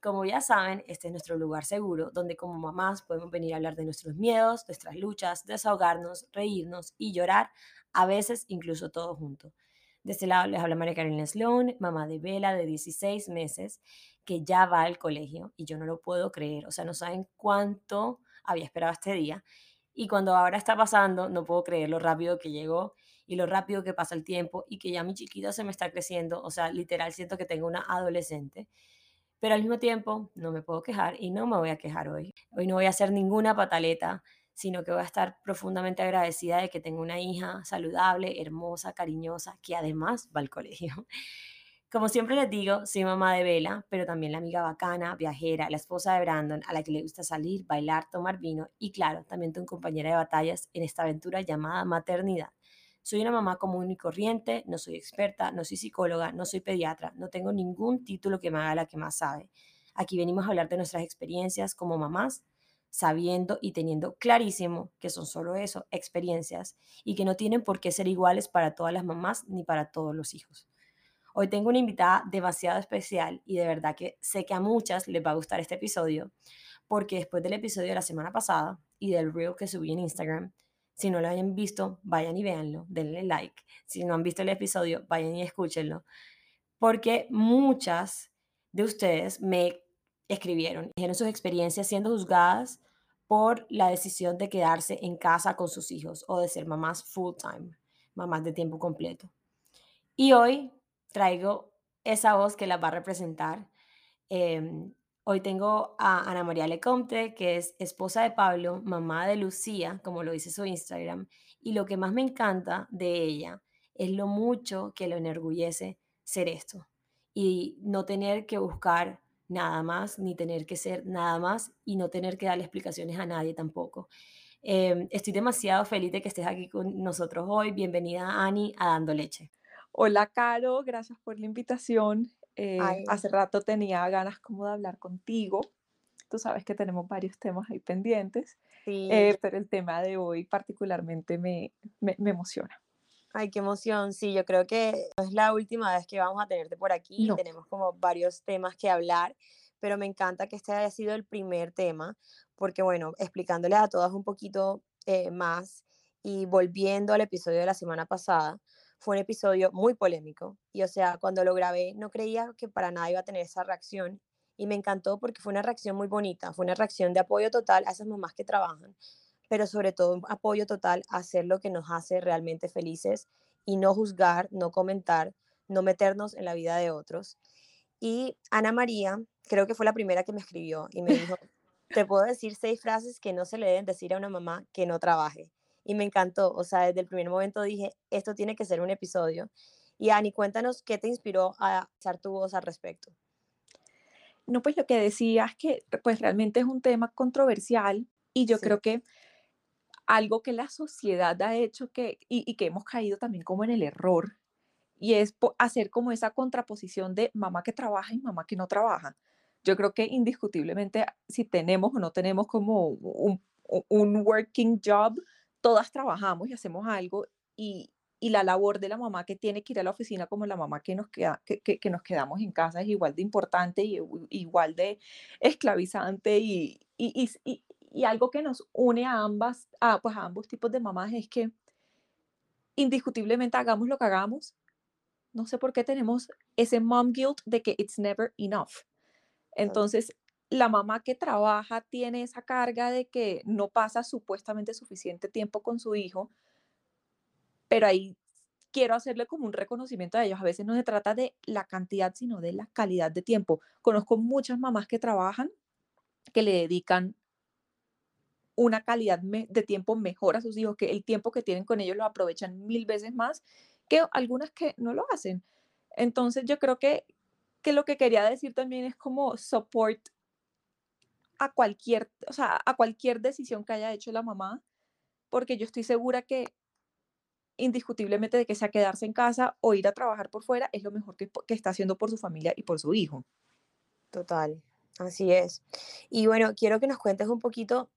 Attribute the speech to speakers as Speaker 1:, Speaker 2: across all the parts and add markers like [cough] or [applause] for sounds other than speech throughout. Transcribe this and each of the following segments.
Speaker 1: Como ya saben, este es nuestro lugar seguro donde como mamás podemos venir a hablar de nuestros miedos, nuestras luchas, desahogarnos, reírnos y llorar, a veces incluso todos juntos. De este lado les habla María Carolina Sloan, mamá de Vela de 16 meses, que ya va al colegio y yo no lo puedo creer, o sea, no saben cuánto había esperado este día. Y cuando ahora está pasando, no puedo creer lo rápido que llegó y lo rápido que pasa el tiempo y que ya mi chiquita se me está creciendo, o sea, literal siento que tengo una adolescente. Pero al mismo tiempo no me puedo quejar y no me voy a quejar hoy. Hoy no voy a hacer ninguna pataleta, sino que voy a estar profundamente agradecida de que tengo una hija saludable, hermosa, cariñosa, que además va al colegio. [laughs] Como siempre les digo, soy mamá de Vela, pero también la amiga bacana, viajera, la esposa de Brandon, a la que le gusta salir, bailar, tomar vino y claro, también tengo compañera de batallas en esta aventura llamada maternidad. Soy una mamá común y corriente, no soy experta, no soy psicóloga, no soy pediatra, no tengo ningún título que me haga la que más sabe. Aquí venimos a hablar de nuestras experiencias como mamás, sabiendo y teniendo clarísimo que son solo eso, experiencias, y que no tienen por qué ser iguales para todas las mamás ni para todos los hijos. Hoy tengo una invitada demasiado especial y de verdad que sé que a muchas les va a gustar este episodio, porque después del episodio de la semana pasada y del reel que subí en Instagram, si no lo hayan visto, vayan y véanlo, denle like. Si no han visto el episodio, vayan y escúchenlo, porque muchas de ustedes me escribieron, dijeron sus experiencias siendo juzgadas por la decisión de quedarse en casa con sus hijos o de ser mamás full time, mamás de tiempo completo. Y hoy traigo esa voz que la va a representar. Em, hoy tengo a Ana María Lecomte, que es esposa de Pablo, mamá de Lucía, como lo dice su Instagram, y lo que más me encanta de ella es lo mucho que lo enorgullece ser esto y no tener que buscar nada más, ni tener que ser nada más y no tener que darle explicaciones a nadie tampoco. Em, estoy demasiado feliz de que estés aquí con nosotros hoy. Bienvenida, Ani, a Dando Leche.
Speaker 2: Hola, Caro, gracias por la invitación. Eh, hace rato tenía ganas como de hablar contigo. Tú sabes que tenemos varios temas ahí pendientes, eh, pero el tema de hoy particularmente me, me, emociona.
Speaker 1: Ay, qué emoción. Sí, yo creo que no es la última vez que vamos a tenerte por aquí. Tenemos como varios temas que hablar, pero me encanta que este haya sido el primer tema, porque bueno, explicándoles a todas un poquito eh, más y volviendo al episodio de la semana pasada, fue un episodio muy polémico y o sea, cuando lo grabé no creía que para nada iba a tener esa reacción y me encantó porque fue una reacción muy bonita, fue una reacción de apoyo total a esas mamás que trabajan, pero sobre todo un apoyo total a hacer lo que nos hace realmente felices y no juzgar, no comentar, no meternos en la vida de otros. Y Ana María, creo que fue la primera que me escribió y me dijo, [laughs] te puedo decir seis frases que no se le deben decir a una mamá que no trabaje y me encantó. O sea, desde el primer momento dije, esto tiene que ser un episodio. Y Ani, cuéntanos qué te inspiró a hacer tu voz al respecto.
Speaker 2: No, pues lo que decías que pues realmente es un tema controversial y yo creo que algo que la sociedad ha hecho que, y, que hemos caído también como en el error y es hacer como esa contraposición de mamá que trabaja y mamá que no trabaja. Yo creo que indiscutiblemente si tenemos o no tenemos como un, un working job, todas trabajamos y hacemos algo y, la labor de la mamá que tiene que ir a la oficina como la mamá que nos, queda, que, nos quedamos en casa es igual de importante y igual de esclavizante y, y, algo que nos une a ambas, a, pues a ambos tipos de mamás es que indiscutiblemente hagamos lo que hagamos, no sé por qué tenemos ese mom guilt de que it's never enough. Entonces, la mamá que trabaja tiene esa carga de que no pasa supuestamente suficiente tiempo con su hijo, pero ahí quiero hacerle como un reconocimiento a ellos. A veces no se trata de la cantidad, sino de la calidad de tiempo. Conozco muchas mamás que trabajan, que le dedican una calidad de tiempo mejor a sus hijos, que el tiempo que tienen con ellos lo aprovechan mil veces más que algunas que no lo hacen. Entonces yo creo que, que lo que quería decir también es como support a cualquier, o sea, a cualquier decisión que haya hecho la mamá, porque yo estoy segura que indiscutiblemente de que sea quedarse en casa o ir a trabajar por fuera es lo mejor que, que está haciendo por su familia y por su hijo.
Speaker 1: Total, así es. Y bueno, quiero que nos cuentes un poquito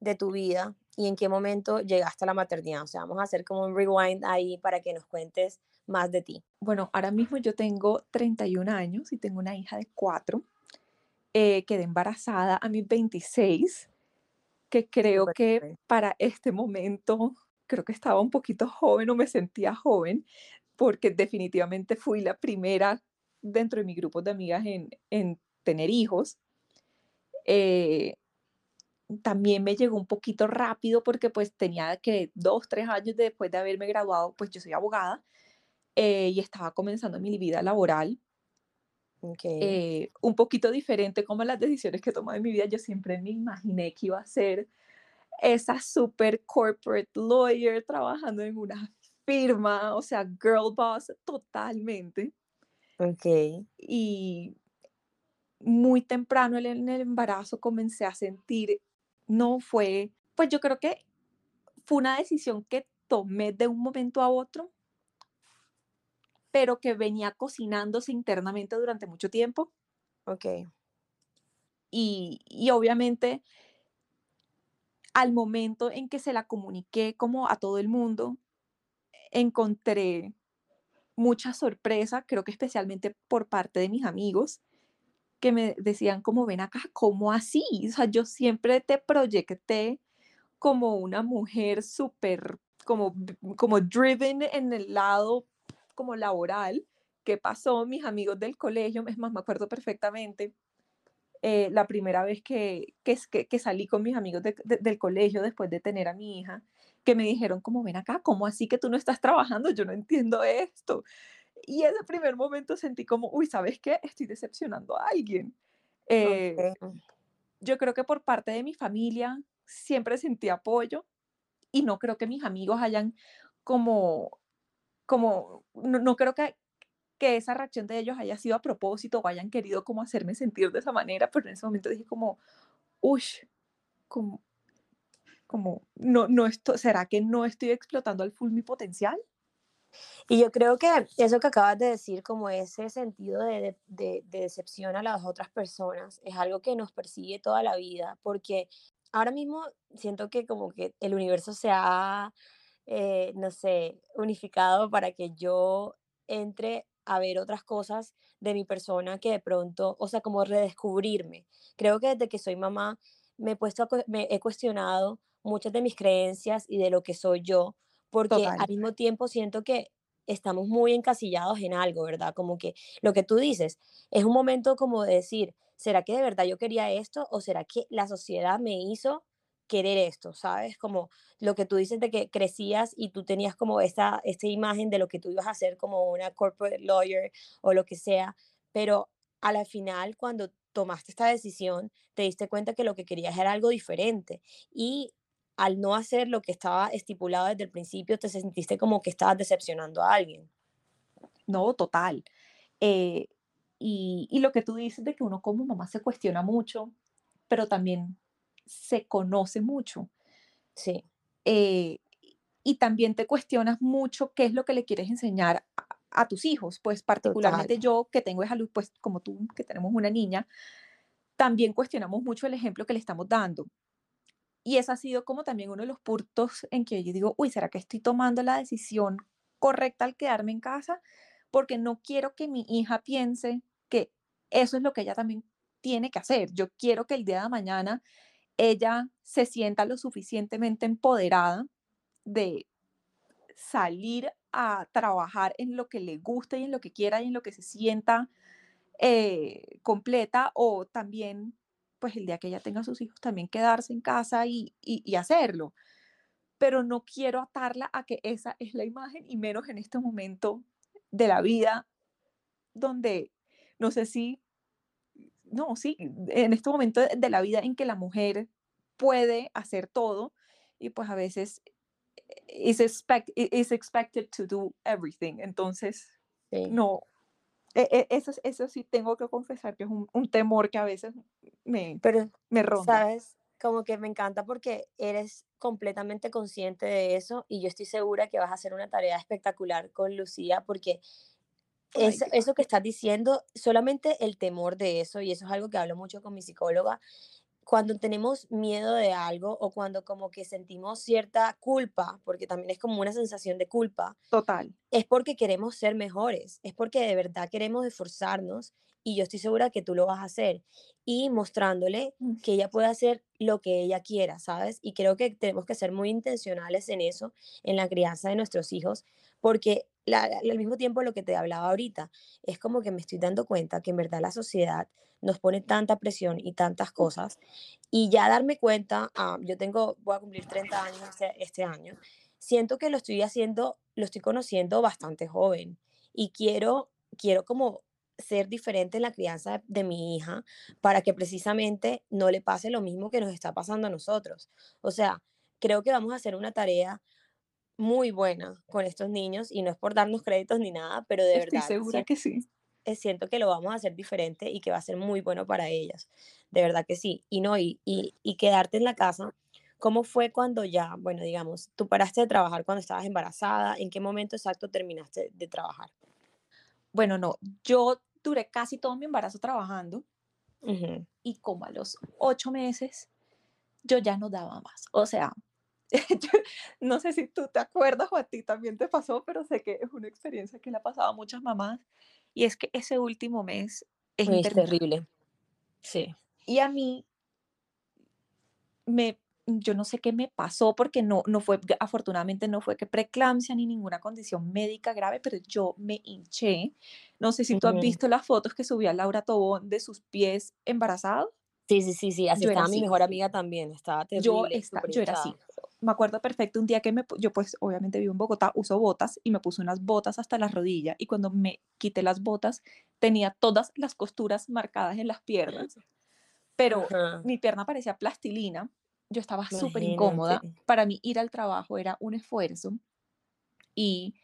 Speaker 1: de tu vida y en qué momento llegaste a la maternidad. O sea, vamos a hacer como un rewind ahí para que nos cuentes más de ti.
Speaker 2: Bueno, ahora mismo yo tengo 31 años y tengo una hija de 4. Eh, quedé embarazada a mis 26, que creo que para este momento, creo que estaba un poquito joven o me sentía joven, porque definitivamente fui la primera dentro de mi grupo de amigas en, en tener hijos. Eh, también me llegó un poquito rápido porque pues tenía que dos, tres años después de haberme graduado, pues yo soy abogada eh, y estaba comenzando mi vida laboral. Eh, un poquito diferente como las decisiones que tomé en mi vida. Yo siempre me imaginé que iba a ser esa super corporate lawyer trabajando en una firma, o sea, girl boss totalmente.
Speaker 1: Ok.
Speaker 2: Y muy temprano en el embarazo comencé a sentir, no fue, pues yo creo que fue una decisión que tomé de un momento a otro, pero que venía cocinándose internamente durante mucho tiempo.
Speaker 1: Ok.
Speaker 2: Y, y obviamente al momento en que se la comuniqué como a todo el mundo, encontré mucha sorpresa, creo que especialmente por parte de mis amigos, que me decían como, ven acá, ¿cómo así? O sea, yo siempre te proyecté como una mujer súper, como, como driven en el lado como laboral. ¿Qué pasó? Mis amigos del colegio, es más, me acuerdo perfectamente, eh, la primera vez que, que, que, salí con mis amigos del colegio después de tener a mi hija, que me dijeron como, ven acá, ¿cómo así que tú no estás trabajando? Yo no entiendo esto. Y ese primer momento sentí como, uy, ¿sabes qué? Estoy decepcionando a alguien. Eh, yo creo que por parte de mi familia siempre sentí apoyo y no creo que mis amigos hayan como, como, no, no creo que, que esa reacción de ellos haya sido a propósito o hayan querido como hacerme sentir de esa manera, pero en ese momento dije como, uy, como, como, no, no esto, ¿será que no estoy explotando al full mi potencial?
Speaker 1: Y yo creo que eso que acabas de decir, como ese sentido de, de, de, decepción a las otras personas, es algo que nos persigue toda la vida, porque ahora mismo siento que como que el universo se ha, eh, no sé, unificado para que yo entre a ver otras cosas de mi persona que de pronto, o sea, como redescubrirme. Creo que desde que soy mamá me he, puesto me he cuestionado muchas de mis creencias y de lo que soy yo, porque al mismo tiempo siento que estamos muy encasillados en algo, ¿verdad? Como que lo que tú dices es un momento como de decir, ¿será que de verdad yo quería esto o será que la sociedad me hizo querer esto, ¿sabes? Como lo que tú dices de que crecías y tú tenías como esta, imagen de lo que tú ibas a hacer como una corporate lawyer o lo que sea, pero a la final cuando tomaste esta decisión te diste cuenta que lo que querías era algo diferente y al no hacer lo que estaba estipulado desde el principio te sentiste como que estabas decepcionando a alguien.
Speaker 2: No, total. Eh, y, y lo que tú dices de que uno como mamá se cuestiona mucho, pero también se conoce mucho.
Speaker 1: Sí.
Speaker 2: Eh, y también te cuestionas mucho qué es lo que le quieres enseñar a, tus hijos, pues particularmente yo que tengo esa luz, pues como tú que tenemos una niña, también cuestionamos mucho el ejemplo que le estamos dando. Y ese ha sido como también uno de los puntos en que yo digo, uy, ¿será que estoy tomando la decisión correcta al quedarme en casa? Porque no quiero que mi hija piense que eso es lo que ella también tiene que hacer. Yo quiero que el día de mañana ella se sienta lo suficientemente empoderada de salir a trabajar en lo que le guste y en lo que quiera y en lo que se sienta eh, completa o también, pues el día que ella tenga sus hijos, también quedarse en casa y, y hacerlo. Pero no quiero atarla a que esa es la imagen y menos en este momento de la vida donde no sé si no, sí, en este momento de la vida en que la mujer puede hacer todo y pues a veces is, expect, is expected to do everything. Entonces, no, e, e, eso, eso sí tengo que confesar que es un, un temor que a veces me,
Speaker 1: Pero,
Speaker 2: me ronda.
Speaker 1: ¿Sabes? Como que me encanta porque eres completamente consciente de eso y yo estoy segura que vas a hacer una tarea espectacular con Lucía porque eso, eso que estás diciendo, solamente el temor de eso, y eso es algo que hablo mucho con mi psicóloga, cuando tenemos miedo de algo o cuando como que sentimos cierta culpa, porque también es como una sensación de culpa,
Speaker 2: Total.
Speaker 1: es porque queremos ser mejores, es porque de verdad queremos esforzarnos y yo estoy segura que tú lo vas a hacer y mostrándole
Speaker 2: Mm,
Speaker 1: que ella puede hacer lo que ella quiera, ¿sabes? Y creo que tenemos que ser muy intencionales en eso, en la crianza de nuestros hijos, porque la- la- al mismo tiempo lo que te hablaba ahorita, es como que me estoy dando cuenta que en verdad la sociedad nos pone tanta presión y tantas cosas y ya darme cuenta, ah, yo tengo, voy a cumplir 30 años este, este año, siento que lo estoy haciendo, lo estoy conociendo bastante joven y quiero, quiero como ser diferente en la crianza de mi hija para que precisamente no le pase lo mismo que nos está pasando a nosotros. O sea, creo que vamos a hacer una tarea muy buena con estos niños y no es por darnos créditos ni nada, pero de
Speaker 2: Estoy
Speaker 1: verdad
Speaker 2: segura que sí.
Speaker 1: eh, siento que lo vamos a hacer diferente y que va a ser muy bueno para ellas. De verdad que sí. Y no, y, y, y quedarte en la casa, ¿cómo fue cuando ya, bueno, digamos, tú paraste de trabajar cuando estabas embarazada? ¿En qué momento exacto terminaste de trabajar?
Speaker 2: Bueno, no, yo duré casi todo mi embarazo trabajando
Speaker 1: Ujú,
Speaker 2: y como a los ocho meses yo ya no daba más. O sea, [laughs] yo no sé si tú te acuerdas o a ti también te pasó, pero sé que es una experiencia que le ha pasado a muchas mamás y es que ese último mes es
Speaker 1: terrible. Sí.
Speaker 2: Y a mí me, yo no sé qué me pasó porque no, no fue, afortunadamente no fue que preeclampsia ni ninguna condición médica grave, pero yo me hinché. No sé si tú has
Speaker 1: Ujú.
Speaker 2: visto las fotos que subía Laura Tobón de sus pies embarazados.
Speaker 1: Sí, sí, sí, sí. Así
Speaker 2: Yo
Speaker 1: estaba mi
Speaker 2: así.
Speaker 1: mejor amiga también. Estaba
Speaker 2: Yo,
Speaker 1: terrible,
Speaker 2: esta,
Speaker 1: súper
Speaker 2: yo era así. Me acuerdo perfecto un día que me, yo pues obviamente vivo en Bogotá, uso botas y me puse unas botas hasta la rodilla y cuando me quité las botas tenía todas las costuras marcadas en las piernas, pero
Speaker 1: Ajá,
Speaker 2: mi pierna parecía plastilina. Yo estaba súper incómoda. Para mí ir al trabajo era un esfuerzo y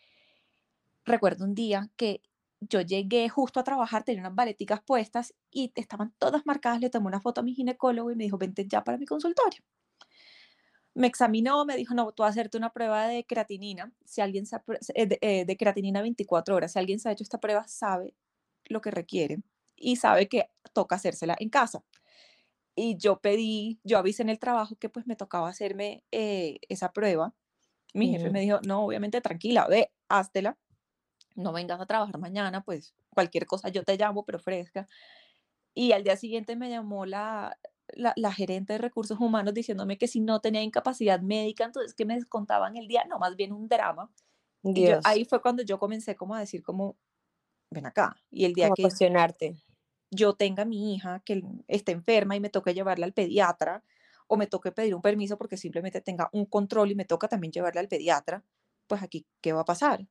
Speaker 2: recuerdo un día que yo llegué justo a trabajar, tenía unas baleticas puestas y estaban todas marcadas. Le tomé una foto a mi ginecólogo y me dijo, vente ya para mi consultorio. Me examinó, me dijo, no, tú vas a hacerte una prueba de creatinina. Si alguien se eh, de, eh, de creatinina 24 horas, si alguien se ha hecho esta prueba, sabe lo que requiere y sabe que toca hacérsela en casa. Y yo pedí, yo avisé en el trabajo que pues me tocaba hacerme eh, esa prueba. Mi jefe
Speaker 1: Ujú.
Speaker 2: me dijo, no, obviamente tranquila, ve, háztela, no vengas a trabajar mañana, pues cualquier cosa yo te llamo, pero fresca. Y al día siguiente me llamó la, la, la gerente de recursos humanos diciéndome que si no tenía incapacidad médica, entonces que me descontaban el día, no, más bien un drama. Y yo
Speaker 1: Dios,
Speaker 2: ahí fue cuando yo comencé como a decir como, ven acá. Y el día
Speaker 1: como
Speaker 2: que
Speaker 1: cuestionarte.
Speaker 2: Yo tenga a mi hija que esté enferma y me toque llevarla al pediatra, o me toque pedir un permiso porque simplemente tenga un control y me toca también llevarla al pediatra, pues aquí, ¿qué va a pasar?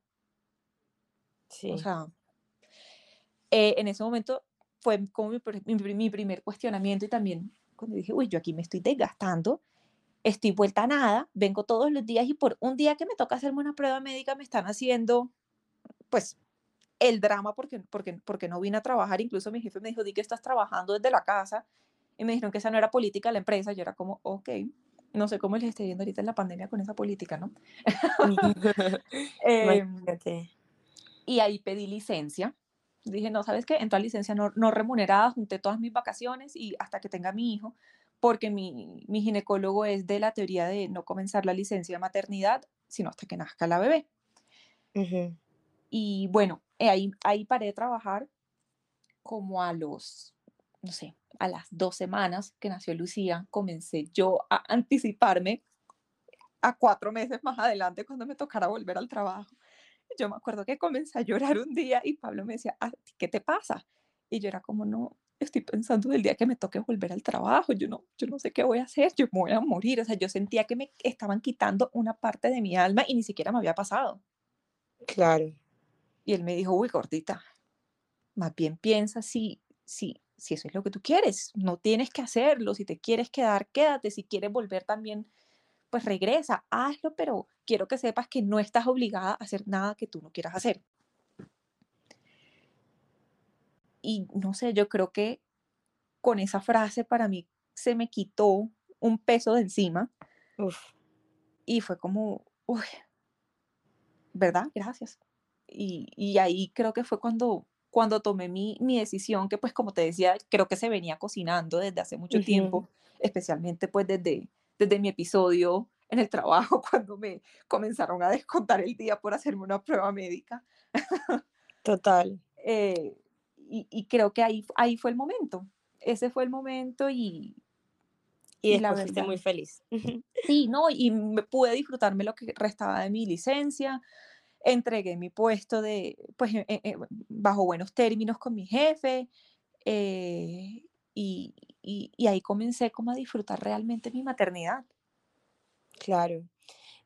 Speaker 2: O
Speaker 1: Sí.
Speaker 2: sea, eh, en ese momento fue como mi, mi mi primer cuestionamiento y también cuando dije, uy, yo aquí me estoy desgastando, estoy vuelta a nada, vengo todos los días y por un día que me toca hacerme una prueba médica me están haciendo, pues, el drama porque, porque, porque no vine a trabajar. Incluso mi jefe me dijo, di que estás trabajando desde la casa y me dijeron que esa no era política de la empresa. Yo era como, ok, no sé cómo les esté yendo ahorita en la pandemia con esa política, ¿no? [laughs] [laughs] Em, y ahí pedí licencia. Dije, no, ¿sabes qué? Entré a licencia no, no remunerada, junté todas mis vacaciones y hasta que tenga mi hijo, porque mi, mi ginecólogo es de la teoría de no comenzar la licencia de maternidad, sino hasta que nazca la bebé. Y bueno, eh, ahí, ahí paré de trabajar como a los, no sé, a las dos semanas que nació Lucía, comencé yo a anticiparme a cuatro meses más adelante cuando me tocara volver al trabajo. Yo me acuerdo que comencé a llorar un día y Pablo me decía, "¿A ti ¿qué te pasa? Y yo era como, no, estoy pensando del día que me toque volver al trabajo, yo no, yo no sé qué voy a hacer, yo me voy a morir. O sea, yo sentía que me estaban quitando una parte de mi alma y ni siquiera me había pasado.
Speaker 1: Claro.
Speaker 2: Y él me dijo, uy, gordita, más bien piensa si, si, si eso es lo que tú quieres, no tienes que hacerlo, si te quieres quedar, quédate, si quieres volver también, pues regresa, hazlo, pero quiero que sepas que no estás obligada a hacer nada que tú no quieras hacer. Y no sé, yo creo que con esa frase para mí se me quitó un peso de encima
Speaker 1: Uf.
Speaker 2: y fue como, uy, ¿verdad? Gracias. Y, y ahí creo que fue cuando cuando tomé mi, mi, decisión, que pues como te decía, creo que se venía cocinando desde hace mucho tiempo, especialmente pues desde, desde mi episodio en el trabajo, [laughs] cuando me comenzaron a descontar el día por hacerme una prueba médica.
Speaker 1: Total. [laughs]
Speaker 2: Eh, y, y, creo que ahí, ahí fue el momento. Ese fue el momento y...
Speaker 1: Y, y la verdad, muy feliz. [laughs]
Speaker 2: Sí, ¿no? Y me pude disfrutarme lo que restaba de mi licencia, entregué mi puesto de, pues, eh, eh, bajo buenos términos con mi jefe eh, y, y, y, ahí comencé como a disfrutar realmente mi maternidad.
Speaker 1: Claro.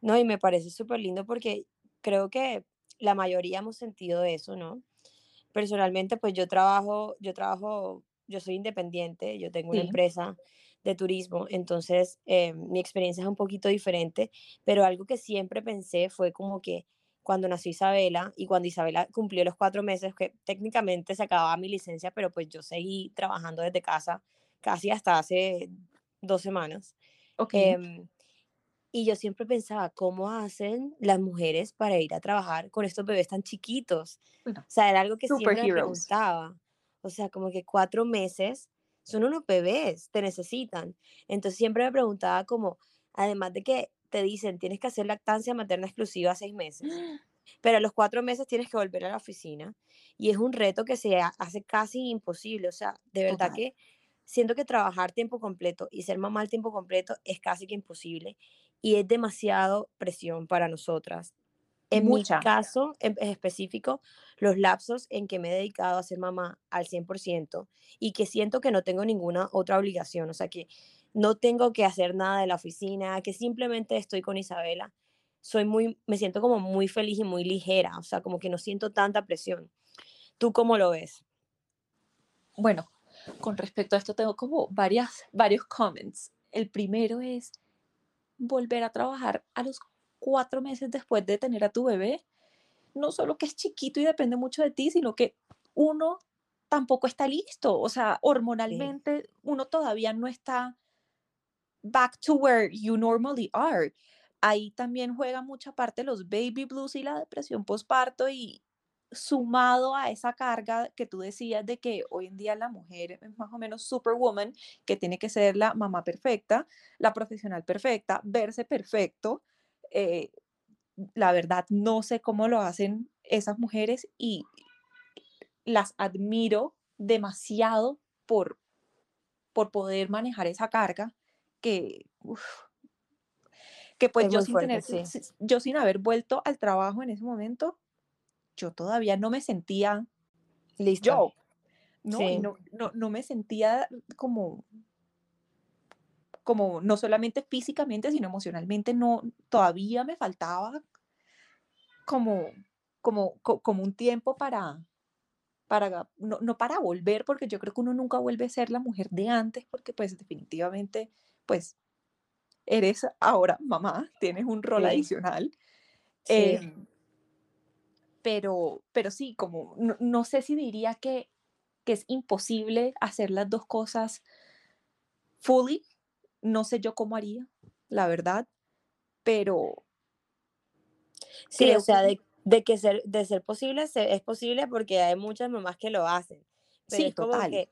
Speaker 1: No, y me parece súper lindo porque creo que la mayoría hemos sentido eso, ¿no? Personalmente, pues yo trabajo, yo trabajo, yo soy independiente, yo tengo una
Speaker 2: Sí.
Speaker 1: empresa de turismo, entonces eh, mi experiencia es un poquito diferente, pero algo que siempre pensé fue como que cuando nació Isabela y cuando Isabela cumplió los cuatro meses, que técnicamente se acababa mi licencia, pero pues yo seguí trabajando desde casa casi hasta hace dos semanas.
Speaker 2: Ok.
Speaker 1: Em, y yo siempre pensaba, ¿cómo hacen las mujeres para ir a trabajar con estos bebés tan chiquitos?
Speaker 2: Bueno,
Speaker 1: O sea, era algo que siempre me preguntaba. O sea, como que cuatro meses son unos bebés, te necesitan. Entonces siempre me preguntaba como, además de que te dicen, tienes que hacer lactancia materna exclusiva seis meses, pero a los cuatro meses tienes que volver a la oficina y es un reto que se ha- hace casi imposible. O sea, de verdad
Speaker 2: Total.
Speaker 1: que siento que trabajar tiempo completo y ser mamá al tiempo completo es casi que imposible y es demasiado presión para nosotras. En mi
Speaker 2: Mucha.
Speaker 1: caso en en específico, los lapsos en que me he dedicado a ser mamá al 100% y que siento que no tengo ninguna otra obligación, o sea, que no tengo que hacer nada de la oficina, que simplemente estoy con Isabela, soy muy, me siento como muy feliz y muy ligera, o sea, como que no siento tanta presión. ¿Tú cómo lo ves?
Speaker 2: Bueno, con respecto a esto tengo como varias, varios comments. El primero es volver a trabajar a los cuatro meses después de tener a tu bebé. No solo que es chiquito y depende mucho de ti, sino que uno tampoco está listo. O sea,
Speaker 1: Sí,
Speaker 2: hormonalmente uno todavía no está back to where you normally are. Ahí también juega mucha parte los baby blues y la depresión postparto y sumado a esa carga que tú decías de que hoy en día la mujer es más o menos superwoman, que tiene que ser la mamá perfecta, la profesional perfecta, verse perfecto. eh, la verdad, no sé cómo lo hacen esas mujeres y las admiro demasiado por, por poder manejar esa carga que, uf, que pues
Speaker 1: es
Speaker 2: yo sin
Speaker 1: fuerte,
Speaker 2: tener,
Speaker 1: sí,
Speaker 2: yo sin haber vuelto al trabajo en ese momento, yo todavía no me sentía
Speaker 1: lista,
Speaker 2: yo, ¿no?
Speaker 1: Sí,
Speaker 2: no, no, no me sentía como, como no solamente físicamente, sino emocionalmente, no, todavía me faltaba como, como, co- como un tiempo para, para, no, no para volver, porque yo creo que uno nunca vuelve a ser la mujer de antes, porque pues definitivamente, pues eres ahora mamá, tienes un rol
Speaker 1: sí,
Speaker 2: adicional,
Speaker 1: sí.
Speaker 2: em, pero, pero sí, como no, no sé si diría que, que es imposible hacer las dos cosas fully, no sé yo cómo haría, la verdad, pero
Speaker 1: Sí, o sea, de, de que ser, de ser posible, se- es posible porque hay muchas mamás que lo hacen, pero
Speaker 2: sí,
Speaker 1: es como
Speaker 2: total,
Speaker 1: que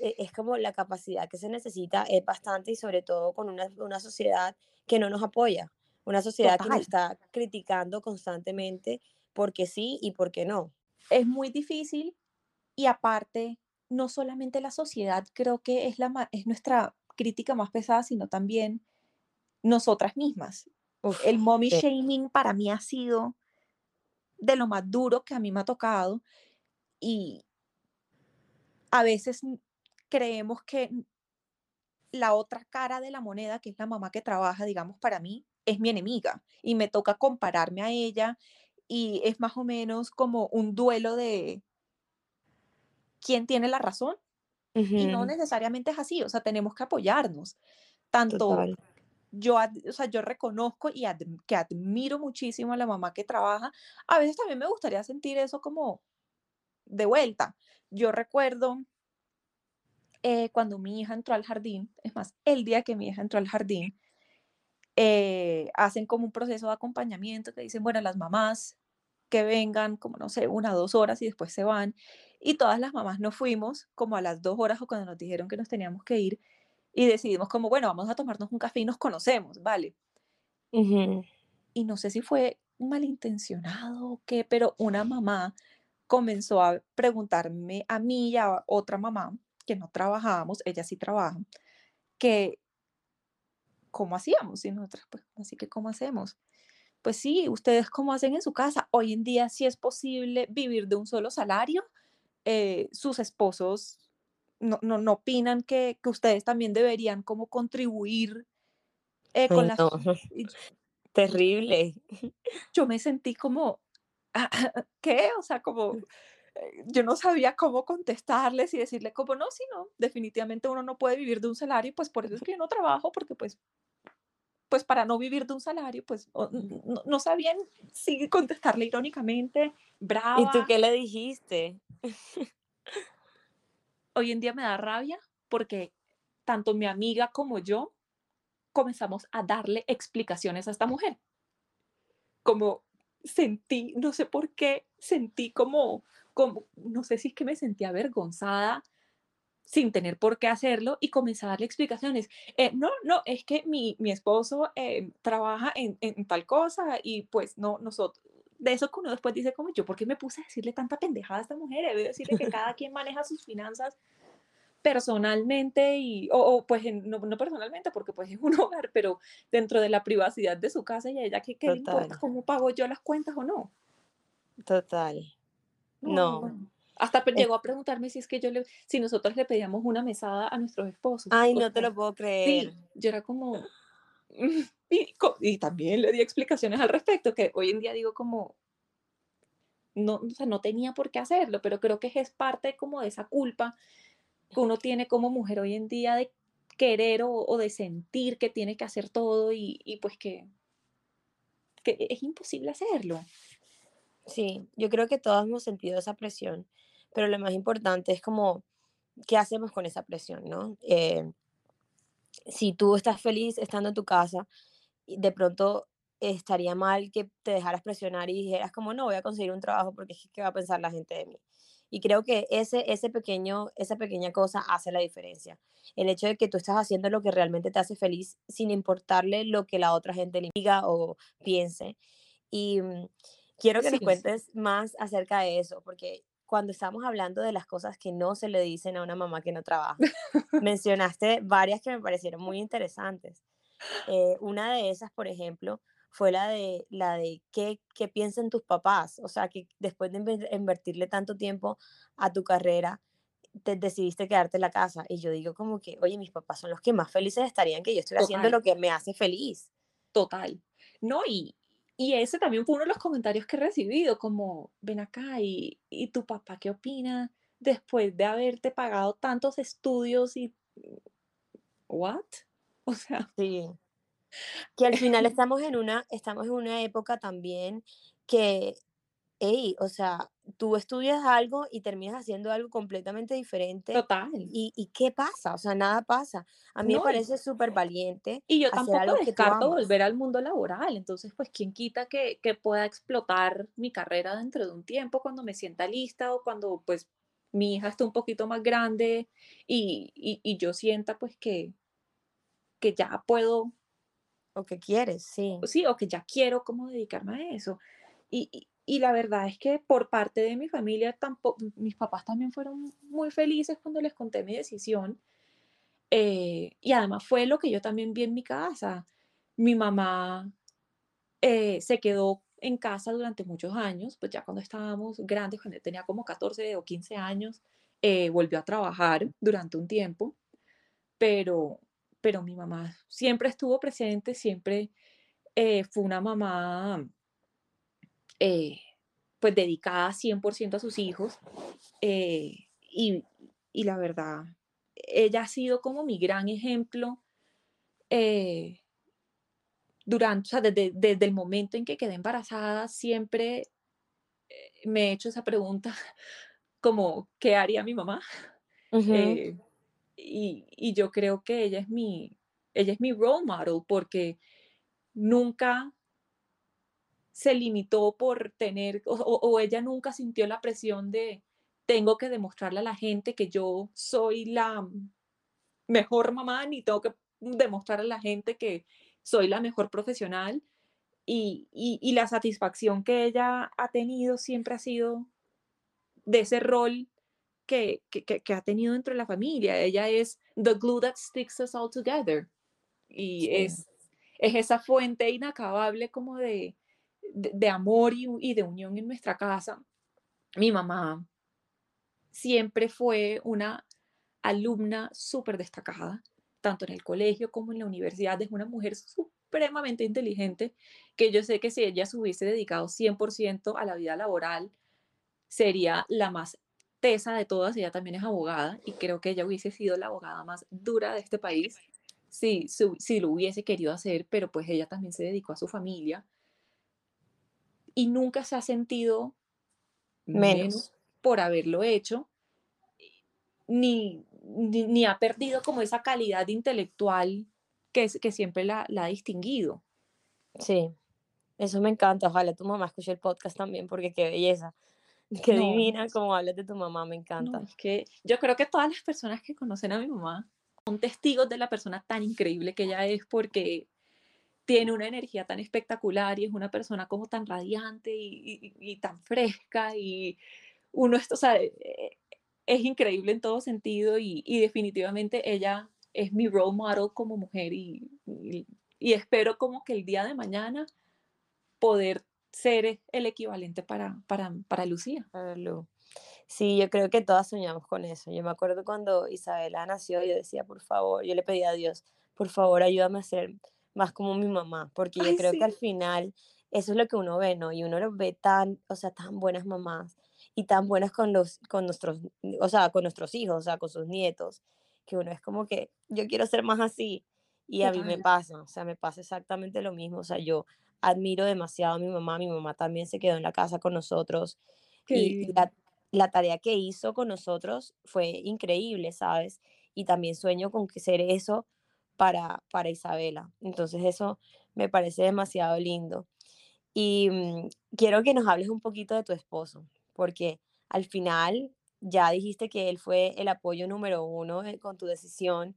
Speaker 1: es como la capacidad que se necesita es bastante y sobre todo con una, una sociedad que no nos apoya, una sociedad que nos
Speaker 2: total.
Speaker 1: está criticando constantemente porque sí y porque no.
Speaker 2: Es muy difícil y aparte, no solamente la sociedad creo que es, la, es nuestra crítica más pesada, sino también nosotras mismas.
Speaker 1: Uf,
Speaker 2: El mommy
Speaker 1: sí,
Speaker 2: shaming para mí ha sido de lo más duro que a mí me ha tocado y a veces creemos que la otra cara de la moneda, que es la mamá que trabaja, digamos, para mí, es mi enemiga y me toca compararme a ella y es más o menos como un duelo de quién tiene la razón y no necesariamente es así, o sea, tenemos que apoyarnos. Tanto
Speaker 1: total.
Speaker 2: yo, o sea, yo reconozco y que admiro muchísimo a la mamá que trabaja. A veces también me gustaría sentir eso como de vuelta. Yo recuerdo eh, cuando mi hija entró al jardín, es más, el día que mi hija entró al jardín, eh, hacen como un proceso de acompañamiento que dicen, bueno, las mamás que vengan como, no sé, una, dos horas y después se van. Y todas las mamás nos fuimos como a las dos horas o cuando nos dijeron que nos teníamos que ir y decidimos como, bueno, vamos a tomarnos un café y nos conocemos, ¿vale? Y no sé si fue malintencionado o qué, pero una mamá comenzó a preguntarme a mí y a otra mamá que no trabajábamos, ella sí trabaja, que cómo hacíamos y nosotras, pues, así que cómo hacemos. Pues sí, ustedes cómo hacen en su casa. Hoy en día sí es posible vivir de un solo salario. Eh, sus esposos no, no, no opinan que, que, ustedes también deberían como contribuir eh, con las... [laughs] [laughs]
Speaker 1: Terrible.
Speaker 2: Yo me sentí como, [laughs] ¿qué? O sea, como yo no sabía cómo contestarles y decirle como no, si no, definitivamente uno no puede vivir de un salario, pues por eso es que yo no trabajo, porque pues, pues para no vivir de un salario, pues no, no sabían si contestarle irónicamente, brava.
Speaker 1: ¿Y tú qué le dijiste?
Speaker 2: Hoy en día me da rabia porque tanto mi amiga como yo comenzamos a darle explicaciones a esta mujer. Como sentí, no sé por qué, sentí como, como, no sé si es que me sentía avergonzada sin tener por qué hacerlo y comencé a darle explicaciones. Eh, no, no, es que mi, mi esposo eh, trabaja en, en, tal cosa y pues no, nosotros, de eso que uno después dice como yo, ¿por qué me puse a decirle tanta pendejada a esta mujer? Debe decirle que cada quien maneja sus finanzas personalmente y, o, pues no, no, personalmente porque pues es un hogar, pero dentro de la privacidad de su casa y a ella que qué le importa cómo pago yo las cuentas o no.
Speaker 1: Total. No.
Speaker 2: Hasta llegó a preguntarme si es que yo le, si nosotros le pedíamos una mesada a nuestros esposos.
Speaker 1: Ay, no te lo puedo creer.
Speaker 2: Sí, yo era como, [laughs] y, y, también le di explicaciones al respecto, que hoy en día digo como, no, o sea, no tenía por qué hacerlo, pero creo que es parte como de esa culpa que uno tiene como mujer hoy en día de querer o, de sentir que tiene que hacer todo y, y pues que, que es imposible hacerlo.
Speaker 1: Sí, yo creo que todos hemos sentido esa presión, pero lo más importante es como, ¿qué hacemos con esa presión, no? Eh, si tú estás feliz estando en tu casa, de pronto estaría mal que te dejaras presionar y dijeras como, no, voy a conseguir un trabajo porque es que va a pensar la gente de mí. Y creo que ese, ese pequeño, esa pequeña cosa hace la diferencia. El hecho de que tú estás haciendo lo que realmente te hace feliz sin importarle lo que la otra gente le diga o piense. Y mm, quiero que nos cuentes más acerca de eso, porque cuando estamos hablando de las cosas que no se le dicen a una mamá que no trabaja, [laughs] mencionaste varias que me parecieron muy interesantes. Eh, una de esas, por ejemplo, fue la de, la de qué, qué piensan tus papás. O sea, que después de invertirle tanto tiempo a tu carrera, te decidiste quedarte en la casa. Y yo digo como que, oye, mis papás son los que más felices estarían que yo estoy haciendo lo que me hace feliz.
Speaker 2: Total. No, y, y ese también fue uno de los comentarios que he recibido, como, ven acá, ¿y, y tu papá qué opina después de haberte pagado tantos estudios y... ¿What? [laughs] O sea...
Speaker 1: Sí. Que al final [laughs] estamos en una, estamos en una época también que, hey, o sea, tú estudias algo y terminas haciendo algo completamente diferente.
Speaker 2: Total.
Speaker 1: ¿Y, y qué pasa? O sea, nada pasa. A mí me parece súper valiente.
Speaker 2: Y yo tampoco descarto volver al mundo laboral. Entonces, pues, ¿quién quita que, que pueda explotar mi carrera dentro de un tiempo cuando me sienta lista o cuando, pues, mi hija esté un poquito más grande y, y, y yo sienta, pues, que, que ya puedo
Speaker 1: o que quieres, sí.
Speaker 2: Sí, o que ya quiero como dedicarme a eso. Y, y, la verdad es que por parte de mi familia, tampoco, mis papás también fueron muy felices cuando les conté mi decisión. Eh, y además fue lo que yo también vi en mi casa. Mi mamá eh, se quedó en casa durante muchos años, pues ya cuando estábamos grandes, cuando tenía como 14 o 15 años, eh, volvió a trabajar durante un tiempo, pero, pero mi mamá siempre estuvo presente, siempre eh, fue una mamá eh, pues dedicada 100% a sus hijos eh, y, la verdad, ella ha sido como mi gran ejemplo durante, o sea, desde, desde, el momento en que quedé embarazada, siempre me he hecho esa pregunta [laughs] como, ¿qué haría mi mamá? y, yo creo que ella es mi, ella es mi role model porque nunca se limitó por tener, o, ella nunca sintió la presión de, tengo que demostrarle a la gente que yo soy la mejor mamá, ni tengo que demostrarle a la gente que soy la mejor profesional. Y, y, la satisfacción que ella ha tenido siempre ha sido de ese rol que, que, que, ha tenido dentro de la familia. Ella es the glue that sticks us all together. Y es, es esa fuente inacabable como de, de, amor y, de unión en nuestra casa. Mi mamá siempre fue una alumna súper destacada, tanto en el colegio como en la universidad. Es una mujer supremamente inteligente que yo sé que si ella se hubiese dedicado 100% a la vida laboral, sería la más tesa de todas. Ella también es abogada y creo que ella hubiese sido la abogada más dura de este país si, si lo hubiese querido hacer, pero pues ella también se dedicó a su familia y nunca se ha sentido menos por haberlo hecho, ni, ni, ha perdido como esa calidad intelectual que, que siempre la, la, ha distinguido.
Speaker 1: Sí, eso me encanta. Ojalá tu mamá escuche el podcast también, porque qué belleza. Qué divina como hablas de tu mamá, me encanta.
Speaker 2: es que yo creo que todas las personas que conocen a mi mamá son testigos de la persona tan increíble que ella es, porque tiene una energía tan espectacular y es una persona como tan radiante y, y, tan fresca y uno, esto, o sea, eh, eh, es increíble en todo sentido y, y, definitivamente ella es mi role model como mujer y, y, espero como que el día de mañana poder ser el equivalente para, para, para Lucía.
Speaker 1: Sí, yo creo que todas soñamos con eso. Yo me acuerdo cuando Isabela nació, yo decía, por favor, yo le pedí a Dios, por favor, ayúdame a ser más como mi mamá, porque yo creo que al final eso es lo que uno ve, ¿no? Y uno lo ve tan, o sea, tan buenas mamás y tan buenas con los, con nuestros, o sea, con nuestros hijos, o sea, con sus nietos, que uno es como que yo quiero ser más así. Y a mí me pasa, o sea, me pasa exactamente lo mismo, o sea, yo admiro demasiado a mi mamá, mi mamá también se quedó en la casa con nosotros y la, la, tarea que hizo con nosotros fue increíble, ¿sabes? Y también sueño con que ser eso para, para Isabela. Entonces eso me parece demasiado lindo. Y mm, quiero que nos hables un poquito de tu esposo, porque al final ya dijiste que él fue el apoyo número uno eh, con tu decisión,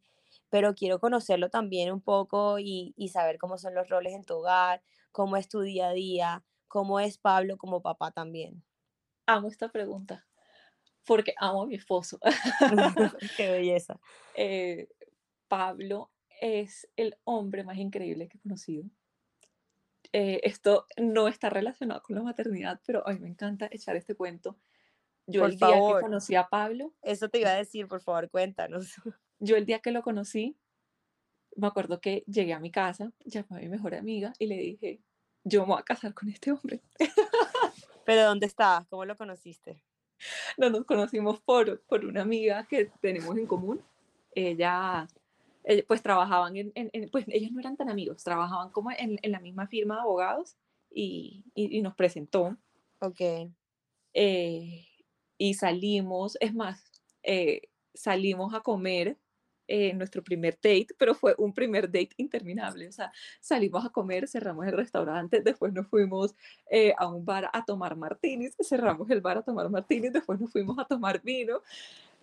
Speaker 1: pero quiero conocerlo también un poco y, y saber cómo son los roles en tu hogar, cómo es tu día a día, cómo es Pablo como papá también.
Speaker 2: Amo esta pregunta, porque amo a mi esposo. [laughs] [laughs]
Speaker 1: Qué belleza.
Speaker 2: Eh, Pablo es el hombre más increíble que he conocido. Eh, esto no está relacionado con la maternidad, pero a mí me encanta echar este cuento. Yo el día que conocí a Pablo.
Speaker 1: Eso te iba a decir, por favor, cuéntanos. [laughs]
Speaker 2: Yo el día que lo conocí, me acuerdo que llegué a mi casa, llamé a mi mejor amiga y le dije, yo me voy a casar con este hombre. [laughs]
Speaker 1: ¿Pero dónde estabas? ¿Cómo lo conociste?
Speaker 2: No, nos conocimos por, por una amiga que tenemos en común. Ella eh, pues trabajaban en, pues ellos no eran tan amigos, trabajaban como en, la misma firma de abogados y, y, nos presentó.
Speaker 1: Ok.
Speaker 2: Eh, y salimos, es más, eh, salimos a comer nuestro primer date, pero fue un primer date interminable. O sea, salimos a comer, cerramos el restaurante, después nos fuimos a un bar a tomar martinis, cerramos el bar a tomar martinis, después nos fuimos a tomar vino.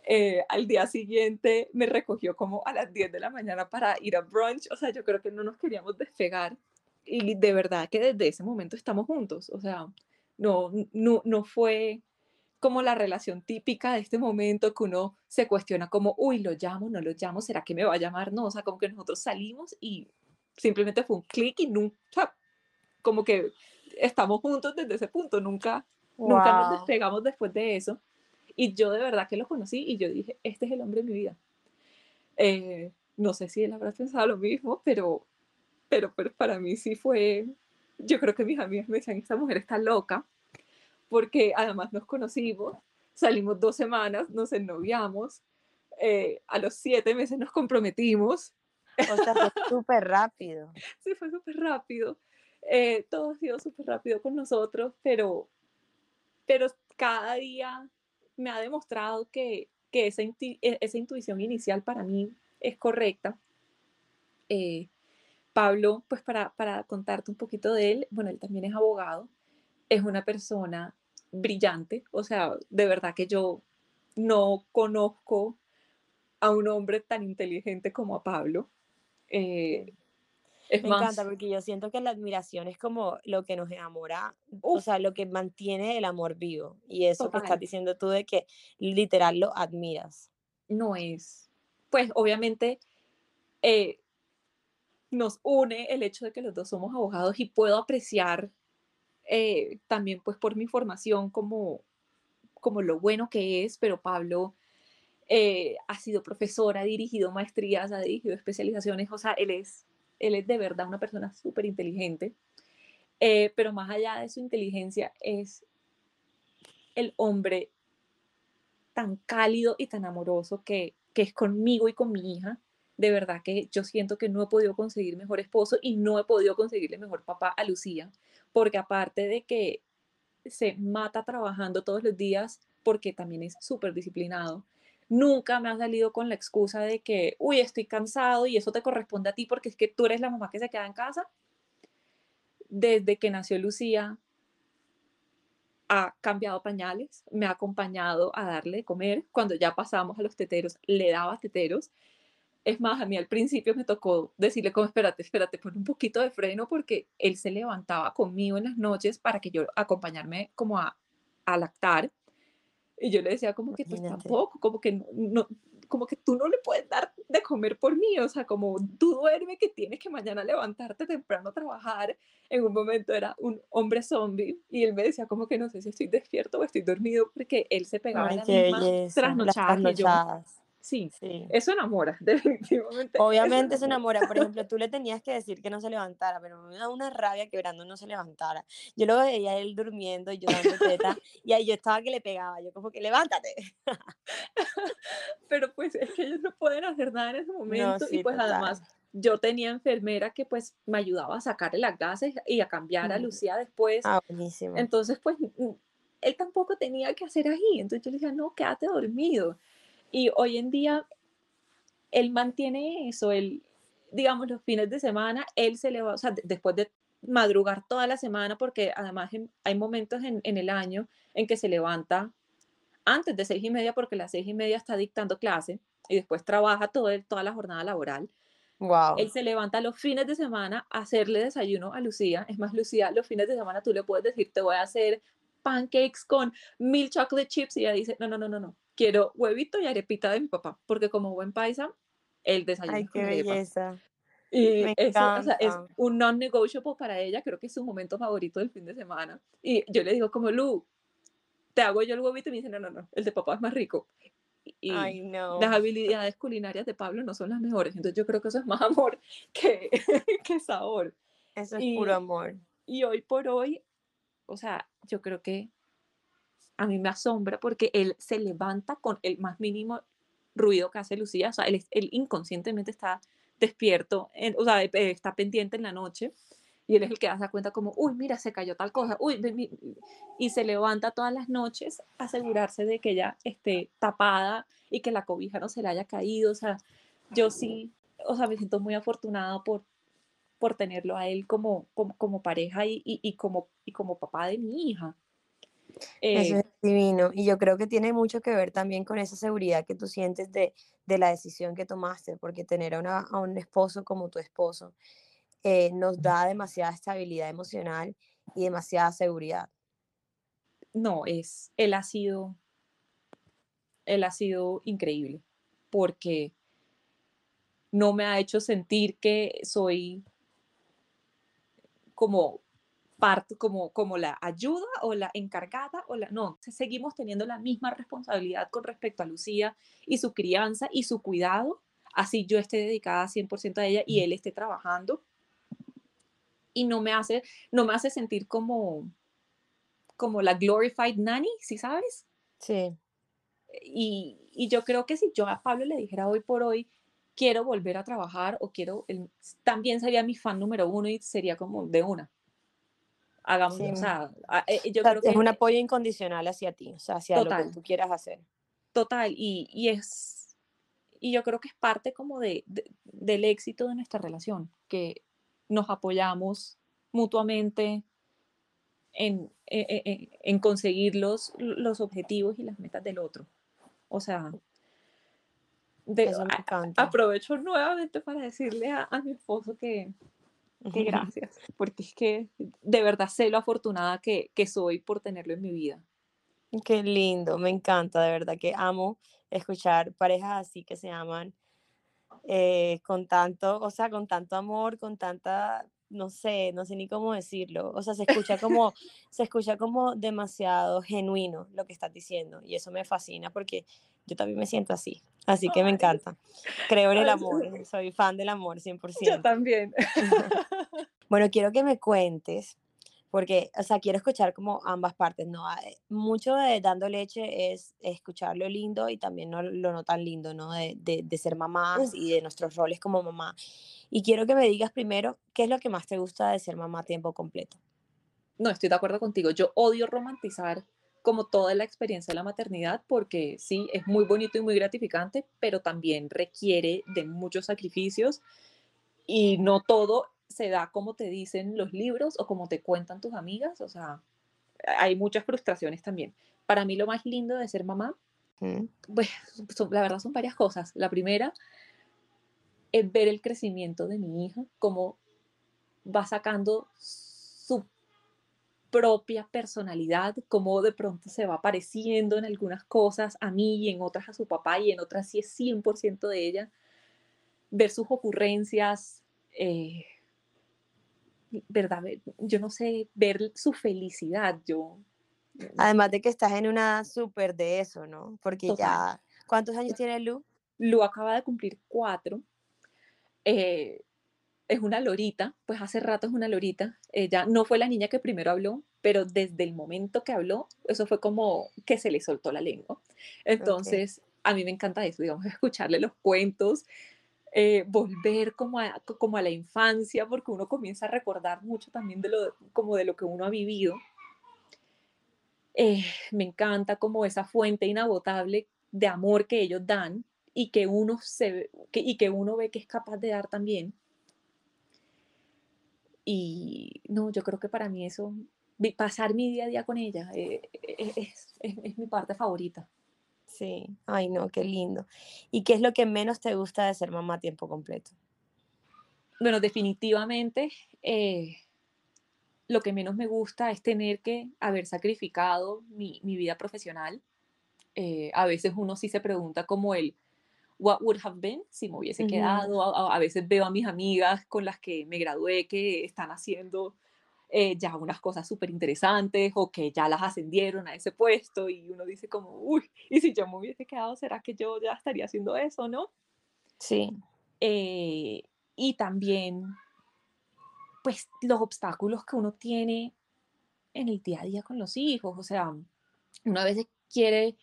Speaker 2: Eh, al día siguiente me recogió como a las 10 de la mañana para ir a brunch, o sea, yo creo que no nos queríamos despegar y de verdad que desde ese momento estamos juntos, o sea, no, no, no fue como la relación típica de este momento que uno se cuestiona como, uy, lo llamo, no lo llamo, ¿será que me va a llamar? No, o sea, como que nosotros salimos y simplemente fue un clic y nunca, como que estamos juntos desde ese punto, nunca, nunca nos despegamos después de eso. Y yo de verdad que lo conocí y yo dije, este es el hombre de mi vida. Eh, no sé si él habrá pensado lo mismo, pero, pero, pero para mí sí fue, yo creo que mis amigas me decían, esta mujer está loca, porque además nos conocimos, salimos dos semanas, nos ennoviamos, eh, a los siete meses nos comprometimos.
Speaker 1: O sea, fue [laughs] súper rápido.
Speaker 2: sí, fue súper rápido. Eh, todo ha sido súper rápido con nosotros, pero, pero cada día me ha demostrado que, que esa, e, esa, intuición inicial para mí es correcta. Eh, Pablo, pues para, para contarte un poquito de él, bueno, él también es abogado, es una persona brillante, o sea, de verdad que yo no conozco a un hombre tan inteligente como a Pablo. Eh,
Speaker 1: es me encanta porque yo siento que la admiración es como lo que nos enamora, o sea, lo que mantiene el amor vivo. Y eso que estás diciendo tú de que literal lo admiras.
Speaker 2: No es, pues obviamente eh, nos une el hecho de que los dos somos abogados y puedo apreciar eh, también pues por mi formación como, como lo bueno que es, pero Pablo eh, ha sido profesor, ha dirigido maestrías, ha dirigido especializaciones, o sea, él es, él es de verdad una persona súper inteligente, eh, pero más allá de su inteligencia es el hombre tan cálido y tan amoroso que, que es conmigo y con mi hija. De verdad que yo siento que no he podido conseguir mejor esposo y no he podido conseguirle mejor papá a Lucía, porque aparte de que se mata trabajando todos los días, porque también es súper disciplinado, Nunca me ha salido con la excusa de que, uy, estoy cansado y eso te corresponde a ti porque es que tú eres la mamá que se queda en casa. Desde que nació Lucía, ha cambiado pañales, me ha acompañado a darle de comer. Cuando ya pasamos a los teteros, le daba teteros. Es más, a mí al principio me tocó decirle como, espérate, espérate, pon un poquito de freno porque él se levantaba conmigo en las noches para que yo acompañarme como a, a lactar y yo le decía como que pues tampoco, como que no, como que tú no le puedes dar de comer por mí, o sea, como tú duerme que tienes que mañana levantarte temprano a trabajar. En un momento era un hombre zombie y él me decía como que no sé si estoy despierto o estoy dormido porque él se pegaba a la misma trasnochadas. Sí, sí, eso enamora, [laughs] definitivamente.
Speaker 1: Obviamente eso enamora. Por [laughs] ejemplo, tú le tenías que decir que no se levantara, pero me da una rabia que Brandon no se levantara. Yo lo veía él durmiendo y yo dando teta, [laughs] y ahí yo estaba que le pegaba, yo como que levántate.
Speaker 2: pero pues es que ellos no pueden hacer nada en ese momento y pues además yo tenía enfermera que pues me ayudaba a sacarle las gases y a cambiar a Lucía después.
Speaker 1: Ah, buenísimo.
Speaker 2: Entonces pues él tampoco tenía que hacer ahí, entonces yo le decía, no, quédate dormido. Y hoy en día él mantiene eso, él, digamos, los fines de semana, él se le va, o sea, después de madrugar toda la semana, porque además hay momentos en, el año en que se levanta antes de seis y media, porque a las seis y media está dictando clase y después trabaja todo toda la jornada laboral.
Speaker 1: Wow.
Speaker 2: Él se levanta los fines de semana a hacerle desayuno a Lucía. Es más, Lucía, los fines de semana tú le puedes decir, te voy a hacer pancakes con mil chocolate chips y ella dice, no, no, no, no, no, quiero huevito y arepita de mi papá, porque como buen paisa, el desayuno
Speaker 1: Ay, qué belleza.
Speaker 2: Y eso o sea, es un non-negotiable para ella, creo que es su momento favorito del fin de semana. Y yo le digo como, Lu, te hago yo el huevito y me dice, no, no, no, el de papá es más rico. Y las habilidades culinarias de Pablo no son las mejores, entonces yo creo que eso es más amor [laughs] que, que sabor.
Speaker 1: Eso es puro amor.
Speaker 2: Y hoy por hoy, o sea, yo creo que a mí me asombra porque él se levanta con el más mínimo ruido que hace Lucía, o sea, él, inconscientemente está despierto, o sea, eh, está pendiente en la noche y él es el que da cuenta como, uy, mira, se cayó tal cosa, uy, y se levanta todas las noches a asegurarse de que ella esté tapada y que la cobija no se le haya caído, o sea, yo sí, o sea, me siento muy afortunada por, por tenerlo a él como, como, pareja y, y, como, y como papá de mi hija.
Speaker 1: Eso eh, es divino. Y yo creo que tiene mucho que ver también con esa seguridad que tú sientes de, de la decisión que tomaste, porque tener a, una, a un esposo como tu esposo eh, nos da demasiada estabilidad emocional y demasiada seguridad.
Speaker 2: No, es, él ha sido, él ha sido increíble, porque no me ha hecho sentir que soy como parte, como, como la ayuda o la encargada o la... No, seguimos teniendo la misma responsabilidad con respecto a Lucía y su crianza y su cuidado, así yo esté dedicada 100% a ella y él esté trabajando. Y no me hace, no me hace sentir como, como la glorified nanny, ¿sí sabes?
Speaker 1: Sí.
Speaker 2: Y, y yo creo que si yo a Pablo le dijera hoy por hoy, quiero volver a trabajar o quiero, él, también sería mi fan número uno y sería como de una hagamos, o sea, eh, yo creo que
Speaker 1: es un apoyo incondicional hacia ti, o sea, hacia lo que tú quieras hacer.
Speaker 2: Total, y, y, es, y yo creo que es parte como de, del éxito de nuestra relación, que nos apoyamos mutuamente en, e, e, e, en, conseguir los, los, objetivos y las metas del otro. O sea, aprovecho nuevamente para decirle a, mi esposo que, que, [laughs] gracias, porque es que de verdad sé lo afortunada que, que soy por tenerlo en mi vida.
Speaker 1: Qué lindo, me encanta, de verdad que amo escuchar parejas así que se aman eh, con tanto, o sea, con tanto amor, con tanta, no sé, no sé ni cómo decirlo, o sea, se escucha [laughs] como, se escucha como demasiado genuino lo que estás diciendo y eso me fascina porque yo también me siento así, así que me encanta. Creo en el amor, soy fan del amor 100%.
Speaker 2: Yo también. [laughs]
Speaker 1: bueno, quiero que me cuentes porque, o sea, quiero escuchar como ambas partes, ¿no? Ah, eh, mucho de dando leche es escuchar lo lindo y también no, lo no tan lindo, ¿no? De, de, ser mamás y de nuestros roles como mamá. Y quiero que me digas primero, ¿qué es lo que más te gusta de ser mamá a tiempo completo?
Speaker 2: No, estoy de acuerdo contigo. Yo odio romantizar como toda la experiencia de la maternidad porque sí, es muy bonito y muy gratificante, pero también requiere de muchos sacrificios y no todo se da como te dicen los libros o como te cuentan tus amigas, o sea, hay muchas frustraciones también. Para mí lo más lindo de ser mamá, pues la verdad son varias cosas. La primera es ver el crecimiento de mi hija, cómo va sacando su propia personalidad, cómo de pronto se va apareciendo en algunas cosas a mí y en otras a su papá y en otras sí es 100% de ella. Ver sus ocurrencias, eh, ¿verdad? Yo no sé, ver su felicidad, yo...
Speaker 1: Además de que estás en una súper de eso, ¿no? Porque ya, ¿cuántos años tiene Lu?
Speaker 2: Lu acaba de cumplir cuatro. Eh, es una lorita, pues hace rato es una lorita. Ella no fue la niña que primero habló, pero desde el momento que habló, eso fue como que se le soltó la lengua. Entonces, a mí me encanta eso, digamos, [laughs] escucharle los cuentos, eh, volver como a, como a la infancia, porque uno comienza a recordar mucho también de lo, como de lo que uno ha vivido. Eh, me encanta como esa fuente inagotable de amor que ellos dan y que uno, se, y que uno ve que es capaz de dar también. Y no, yo creo que para mí eso, pasar mi día a día con ella eh, es, es mi parte favorita.
Speaker 1: Sí, ay no, qué lindo. ¿Y qué es lo que menos te gusta de ser mamá a tiempo completo?
Speaker 2: Bueno, definitivamente eh, lo que menos me gusta es tener que haber sacrificado mi, vida profesional. Eh, a veces uno sí se pregunta como el, what would have been si me hubiese quedado. a, veces veo a mis amigas con las que me gradué que están haciendo eh, ya unas cosas súper interesantes o que ya las ascendieron a ese puesto y uno dice como, uy, y si yo me hubiese quedado, ¿será que yo ya estaría haciendo eso, no?
Speaker 1: Sí.
Speaker 2: Eh, y también, pues, los obstáculos que uno tiene en el día a día con los hijos, o sea, una vez quiere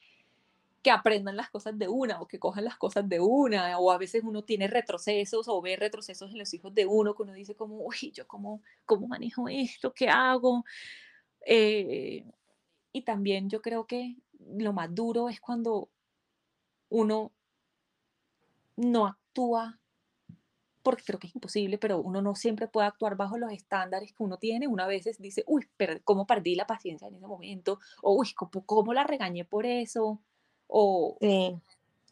Speaker 2: que aprendan las cosas de una o que cojan las cosas de una, o a veces uno tiene retrocesos o ve retrocesos en los hijos de uno, que uno dice como, uy, yo cómo, cómo manejo esto, qué hago. Eh, y también yo creo que lo más duro es cuando uno no actúa, porque creo que es imposible, pero uno no siempre puede actuar bajo los estándares que uno tiene. Una veces dice, uy, pero ¿cómo perdí la paciencia en ese momento? O, uy, ¿cómo, cómo la regañé por eso? O,
Speaker 1: sí.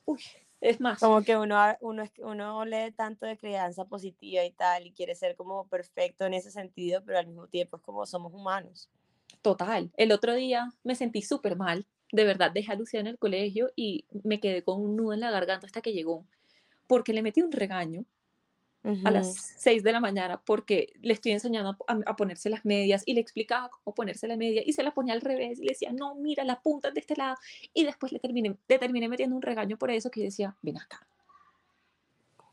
Speaker 2: uy, es más.
Speaker 1: Como que uno, uno, uno lee tanto de crianza positiva y tal, y quiere ser como perfecto en ese sentido, pero al mismo tiempo es como somos humanos.
Speaker 2: Total. El otro día me sentí súper mal. De verdad, dejé a Lucía en el colegio y me quedé con un nudo en la garganta hasta que llegó, porque le metí un regaño a las 6 de la mañana porque le estoy enseñando a, ponerse las medias y le explicaba cómo ponerse la media y se la ponía al revés y le decía, no, mira, la punta de este lado. Y después le terminé, le terminé metiendo un regaño por eso que decía, ven acá.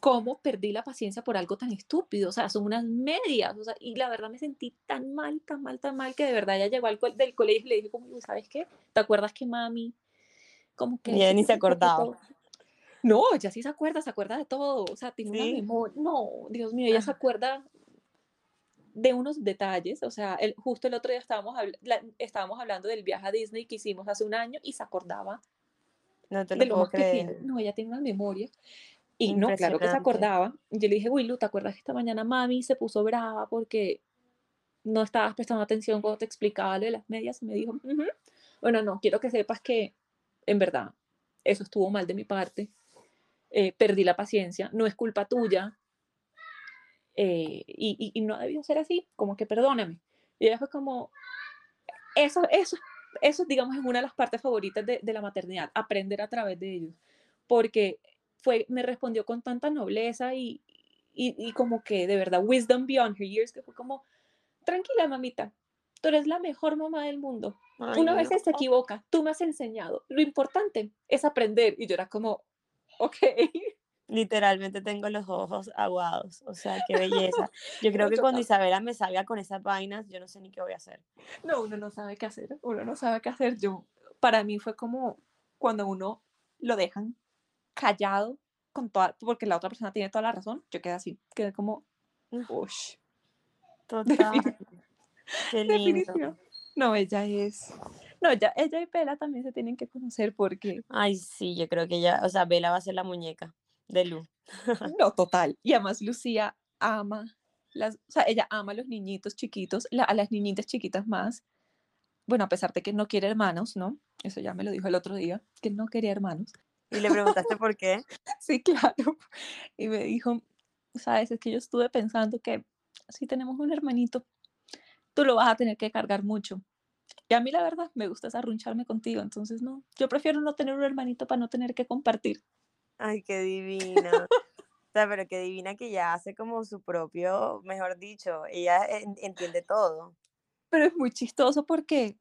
Speaker 2: ¿Cómo perdí la paciencia por algo tan estúpido? O sea, son unas medias. O sea, y la verdad me sentí tan mal, tan mal, tan mal que de verdad ya llegó al del colegio y le dije, como, ¿sabes qué? ¿Te acuerdas que mami? Como que...
Speaker 1: Ya ni se acordaba.
Speaker 2: No, ella sí se acuerda, se acuerda de todo, o sea, tiene una memoria, no, Dios mío, ella se acuerda de unos detalles, o sea, el, justo el otro día estábamos, estábamos hablando del viaje a Disney que hicimos hace un año y se acordaba
Speaker 1: no te lo de lo
Speaker 2: que tiene. No, ella tiene una memoria. Y no, claro que se acordaba. Yo le dije, Willu, ¿te acuerdas que esta mañana mami se puso brava porque no estabas prestando atención cuando te explicaba lo de las medias? Y me dijo, bueno, no, quiero que sepas que en verdad eso estuvo mal de mi parte. Eh, perdí la paciencia, no es culpa tuya. Eh, y, y, no debió ser así, como que perdóname. Y ella fue como, eso, eso, eso, digamos, es una de las partes favoritas de, de la maternidad, aprender a través de ellos. Porque fue, me respondió con tanta nobleza y, y, y, como que de verdad, wisdom beyond her years, que fue como, tranquila mamita, tú eres la mejor mamá del mundo. Una vez se equivoca, tú me has enseñado. Lo importante es aprender. Y yo era como, ok. [laughs]
Speaker 1: Literalmente tengo los ojos aguados, o sea, qué belleza. Yo creo que cuando Isabela me salga con esas vainas, yo no sé ni qué voy a hacer.
Speaker 2: No, uno no sabe qué hacer, uno no sabe qué hacer. Yo, para mí fue como cuando uno lo dejan callado con toda, porque la otra persona tiene toda la razón, yo quedé así, quedé como, uff. [laughs]
Speaker 1: Total. Qué lindo.
Speaker 2: No, ella es. No, ella, ella y Bella también se tienen que conocer porque.
Speaker 1: Ay, sí, yo creo que ella, o sea, Bella va a ser la muñeca de Lu. [laughs]
Speaker 2: no, total. Y además Lucía ama, las, o sea, ella ama a los niñitos chiquitos, a las niñitas chiquitas más. Bueno, a pesar de que no quiere hermanos, ¿no? Eso ya me lo dijo el otro día, que no quería hermanos.
Speaker 1: ¿Y le preguntaste por qué? [laughs]
Speaker 2: sí, claro. Y me dijo, sabes, es que yo estuve pensando que si tenemos un hermanito, tú lo vas a tener que cargar mucho. Y a mí la verdad me gusta arruncharme contigo, entonces no, yo prefiero no tener un hermanito para no tener que compartir.
Speaker 1: Ay, qué divina. o sea, pero qué divina que ya hace como su propio, mejor dicho, ella entiende todo.
Speaker 2: Pero es muy chistoso porque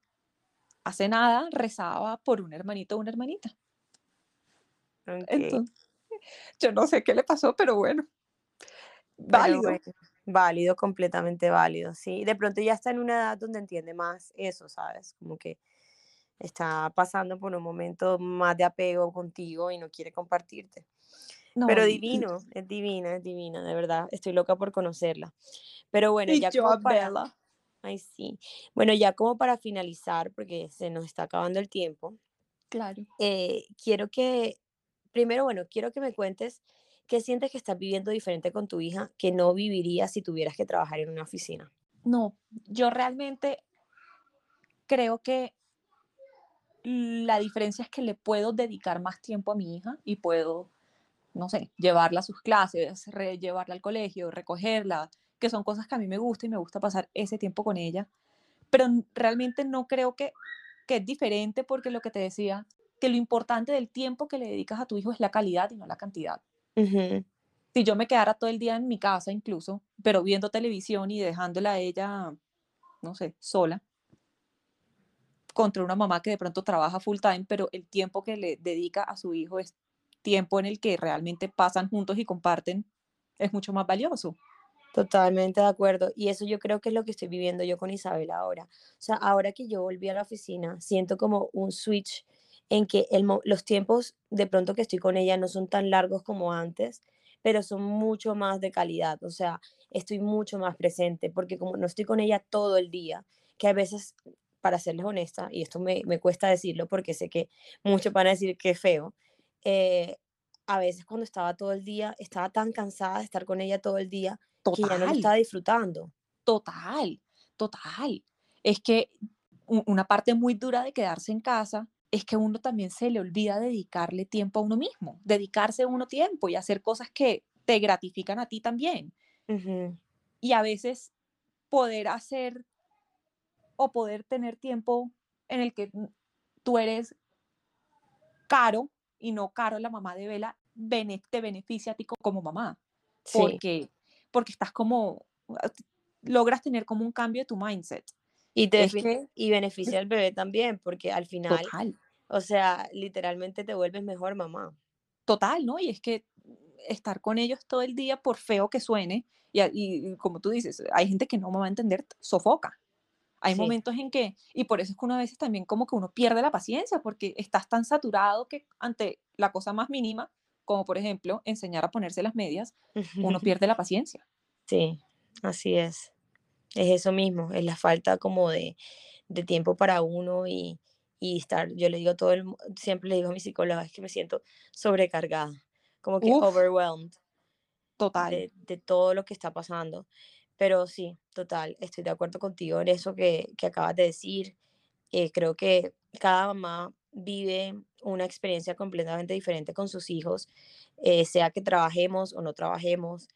Speaker 2: hace nada rezaba por un hermanito o una hermanita. Entonces, yo no sé qué le pasó, pero bueno. Válido.
Speaker 1: Válido, completamente válido, sí. De pronto ya está en una edad donde entiende más eso, ¿sabes? Como que está pasando por un momento más de apego contigo y no quiere compartirte. Pero divino, es divina, es divina, de verdad. Estoy loca por conocerla. Pero bueno, ya como para... Ay, sí. Bueno, ya como para finalizar, porque se nos está acabando el tiempo.
Speaker 2: Claro.
Speaker 1: Eh, quiero que, primero, bueno, quiero que me cuentes ¿qué sientes que estás viviendo diferente con tu hija que no vivirías si tuvieras que trabajar en una oficina?
Speaker 2: No, yo realmente creo que la diferencia es que le puedo dedicar más tiempo a mi hija y puedo, no sé, llevarla a sus clases, llevarla al colegio, recogerla, que son cosas que a mí me gusta y me gusta pasar ese tiempo con ella. Pero realmente no creo que, que es diferente porque lo que te decía, que lo importante del tiempo que le dedicas a tu hijo es la calidad y no la cantidad. Si yo me quedara todo el día en mi casa incluso, pero viendo televisión y dejándola a ella, no sé, sola, contra una mamá que de pronto trabaja full time, pero el tiempo que le dedica a su hijo es tiempo en el que realmente pasan juntos y comparten, es mucho más valioso.
Speaker 1: Totalmente de acuerdo. Y eso yo creo que es lo que estoy viviendo yo con Isabel ahora. O sea, ahora que yo volví a la oficina, siento como un switch en que los tiempos de pronto que estoy con ella no son tan largos como antes, pero son mucho más de calidad, o sea, estoy mucho más presente, porque como no estoy con ella todo el día, que a veces, para serles honesta, y esto me, cuesta decirlo porque sé que muchos van a decir que es feo, eh, a veces cuando estaba todo el día, estaba tan cansada de estar con ella todo el día, que ya no estaba disfrutando.
Speaker 2: Total, total. Es que una parte muy dura de quedarse en casa es que uno también se le olvida dedicarle tiempo a uno mismo, dedicarse a uno tiempo y hacer cosas que te gratifican a ti también. Y a veces poder hacer o poder tener tiempo en el que tú eres caro y no caro la mamá de Vela, te beneficia a ti como mamá. Porque, porque estás como, logras tener como un cambio de tu mindset.
Speaker 1: Y, te y beneficia al bebé también, porque al final, o sea, literalmente te vuelves mejor mamá.
Speaker 2: Total, ¿no? Y es que estar con ellos todo el día, por feo que suene, y, como tú dices, hay gente que no me va a entender, sofoca. Hay momentos en que, y por eso es que una vez también como que uno pierde la paciencia, porque estás tan saturado que ante la cosa más mínima, como por ejemplo enseñar a ponerse las medias, uno [laughs] pierde la paciencia.
Speaker 1: Sí, así es es eso mismo, es la falta como de, tiempo para uno y, estar, yo le digo todo el, siempre le digo a mi psicóloga, es que me siento sobrecargada, como que overwhelmed.
Speaker 2: Total.
Speaker 1: De, de, todo lo que está pasando. Pero sí, total, estoy de acuerdo contigo en eso que, que acabas de decir. Eh, creo que cada mamá vive una experiencia completamente diferente con sus hijos, eh, sea que trabajemos o no trabajemos,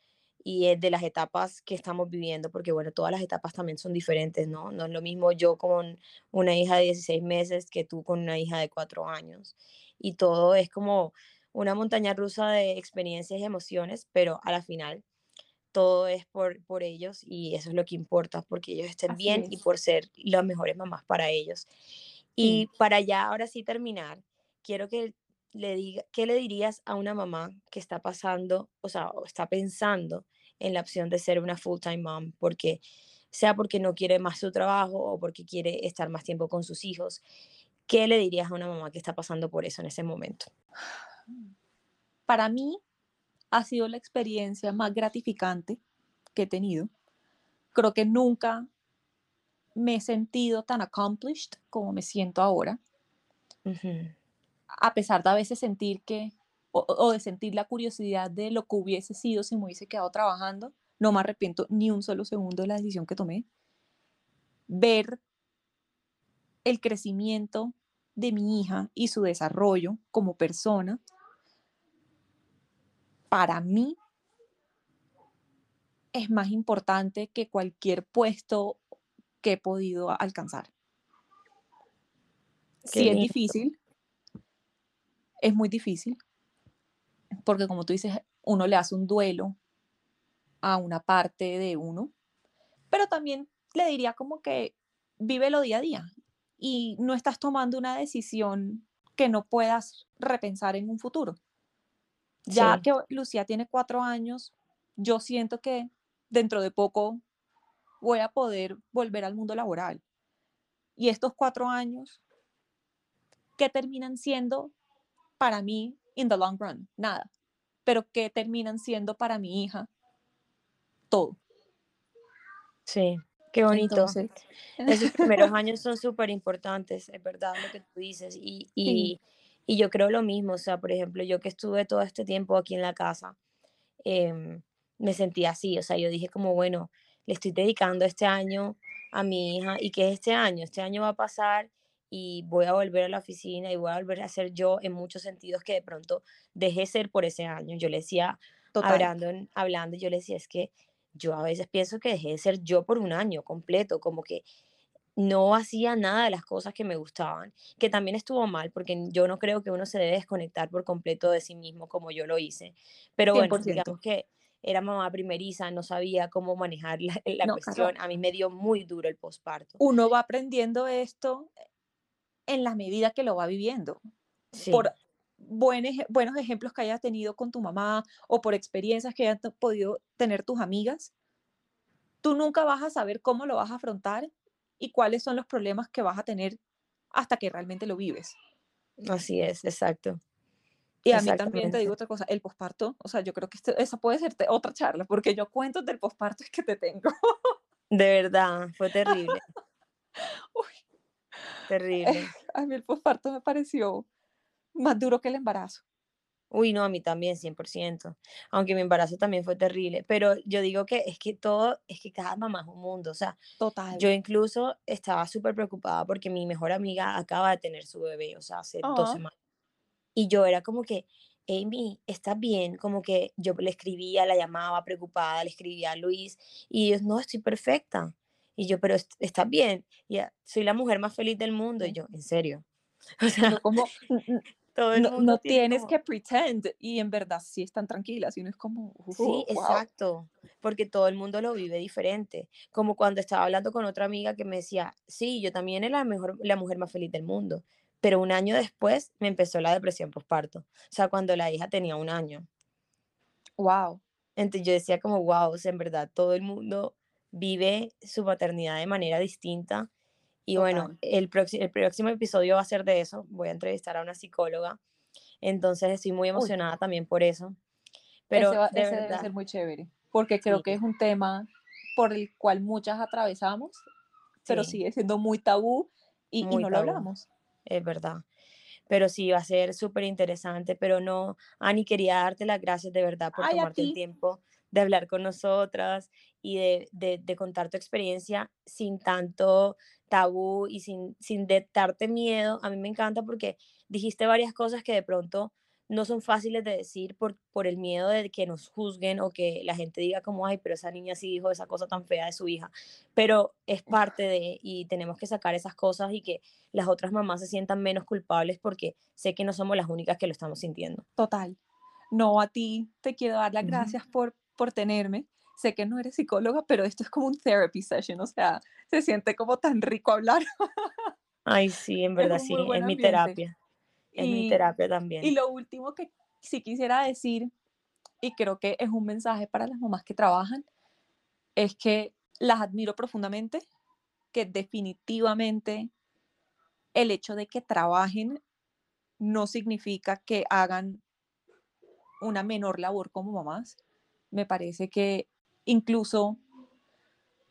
Speaker 1: y es de las etapas que estamos viviendo, porque bueno, todas las etapas también son diferentes, ¿no? No es lo mismo yo con una hija de 16 meses que tú con una hija de 4 años. Y todo es como una montaña rusa de experiencias y emociones, pero a la final todo es por, por ellos y eso es lo que importa, porque ellos estén bien y por ser las mejores mamás para ellos. Y para ya ahora sí terminar, quiero que le diga, ¿qué le dirías a una mamá que está pasando, o sea, está pensando en la opción de ser una full-time mom? Porque sea porque no quiere más su trabajo o porque quiere estar más tiempo con sus hijos. ¿Qué le dirías a una mamá que está pasando por eso en ese momento?
Speaker 2: Para mí ha sido la experiencia más gratificante que he tenido. Creo que nunca me he sentido tan accomplished como me siento ahora. A pesar de a veces sentir que, o, de sentir la curiosidad de lo que hubiese sido si me hubiese quedado trabajando, no me arrepiento ni un solo segundo de la decisión que tomé. Ver el crecimiento de mi hija y su desarrollo como persona, para mí es más importante que cualquier puesto que he podido alcanzar. sí, es difícil. Es muy difícil. Porque como tú dices, uno le hace un duelo a una parte de uno. Pero también le diría como que vívelo día a día y no estás tomando una decisión que no puedas repensar en un futuro. Ya que Lucía tiene cuatro años, yo siento que dentro de poco voy a poder volver al mundo laboral. Y estos cuatro años, ¿qué terminan siendo para mí in the long run? Nada. Pero ¿qué terminan siendo para mi hija? Todo.
Speaker 1: Sí, qué bonito. Esos primeros [laughs] años son súper importantes, es verdad lo que tú dices. Y, y, y, yo creo lo mismo, o sea, por ejemplo, yo que estuve todo este tiempo aquí en la casa, em, me sentí así, o sea, yo dije como, bueno, le estoy dedicando este año a mi hija y que este año, este año va a pasar y voy a volver a la oficina y voy a volver a ser yo en muchos sentidos que de pronto dejé ser por ese año. Yo le decía, hablando, hablando, yo le decía, es que yo a veces pienso que dejé de ser yo por un año completo, como que no hacía nada de las cosas que me gustaban, que también estuvo mal, porque yo no creo que uno se debe desconectar por completo de sí mismo como yo lo hice. Pero bueno, digamos que era mamá primeriza, no sabía cómo manejar la, cuestión. A mí me dio muy duro el posparto.
Speaker 2: Uno va aprendiendo esto en la medida que lo va viviendo. Por buenos, buenos ejemplos que hayas tenido con tu mamá o por experiencias que hayas podido tener tus amigas, tú nunca vas a saber cómo lo vas a afrontar y cuáles son los problemas que vas a tener hasta que realmente lo vives.
Speaker 1: Así es, exacto.
Speaker 2: Y a mí también te digo otra cosa, el posparto, o sea, yo creo que esa puede ser otra charla, porque yo cuento del posparto es [laughs] que te tengo.
Speaker 1: De verdad, fue terrible. [laughs] Terrible. [laughs]
Speaker 2: a mí el posparto me pareció más duro que el embarazo.
Speaker 1: Uy, no, a mí también, 100%. Aunque mi embarazo también fue terrible. Pero yo digo que es que todo, es que cada mamá es un mundo. O sea,
Speaker 2: Total.
Speaker 1: yo incluso estaba súper preocupada porque mi mejor amiga acaba de tener su bebé, o sea, hace dos semanas. Y yo era como que, Amy, ¿estás bien? Como que yo le escribía, la llamaba preocupada, le escribía a Luis y ellos, no, estoy perfecta. Y yo, pero ¿estás bien? Y soy la mujer más feliz del mundo. Y yo, ¿en serio? [laughs]
Speaker 2: O sea, no, como, [laughs] todo el no, no tienes que pretend y en verdad sí están tranquilas y uno es como
Speaker 1: sí exacto porque todo el mundo lo vive diferente como cuando estaba hablando con otra amiga que me decía sí yo también era la mejor la mujer más feliz del mundo pero un año después me empezó la depresión postparto. O sea, cuando la hija tenía un año.
Speaker 2: Wow.
Speaker 1: Entonces yo decía como, wow, o sea, en verdad todo el mundo vive su maternidad de manera distinta. Y bueno, el, el próximo episodio va a ser de eso. Voy a entrevistar a una psicóloga. Entonces estoy muy emocionada también por eso. Pero
Speaker 2: ese, de verdad, debe ser muy chévere, porque creo que es un tema por el cual muchas atravesamos, pero sigue siendo muy tabú y, y no lo hablamos
Speaker 1: es verdad. pero sí va a ser súper interesante. Pero no, Ani, quería darte las gracias de verdad por tomarte el tiempo de hablar con nosotras y de, de, contar tu experiencia sin tanto tabú y sin, sin darte miedo. A mí me encanta porque dijiste varias cosas que de pronto no son fáciles de decir por, por el miedo de que nos juzguen o que la gente diga como, ay, pero esa niña sí dijo esa cosa tan fea de su hija. Pero es parte de, y tenemos que sacar esas cosas y que las otras mamás se sientan menos culpables porque sé que no somos las únicas que lo estamos sintiendo.
Speaker 2: Total. No, a ti te quiero dar las gracias por, por tenerme. Sé que no eres psicóloga, pero esto es como un therapy session, o sea, se siente como tan rico hablar.
Speaker 1: Ay, sí, en [laughs] verdad, sí, es mi terapia es mi terapia también.
Speaker 2: Y lo último que sí quisiera decir, y creo que es un mensaje para las mamás que trabajan, es que las admiro profundamente, que definitivamente el hecho de que trabajen no significa que hagan una menor labor como mamás. Me parece que incluso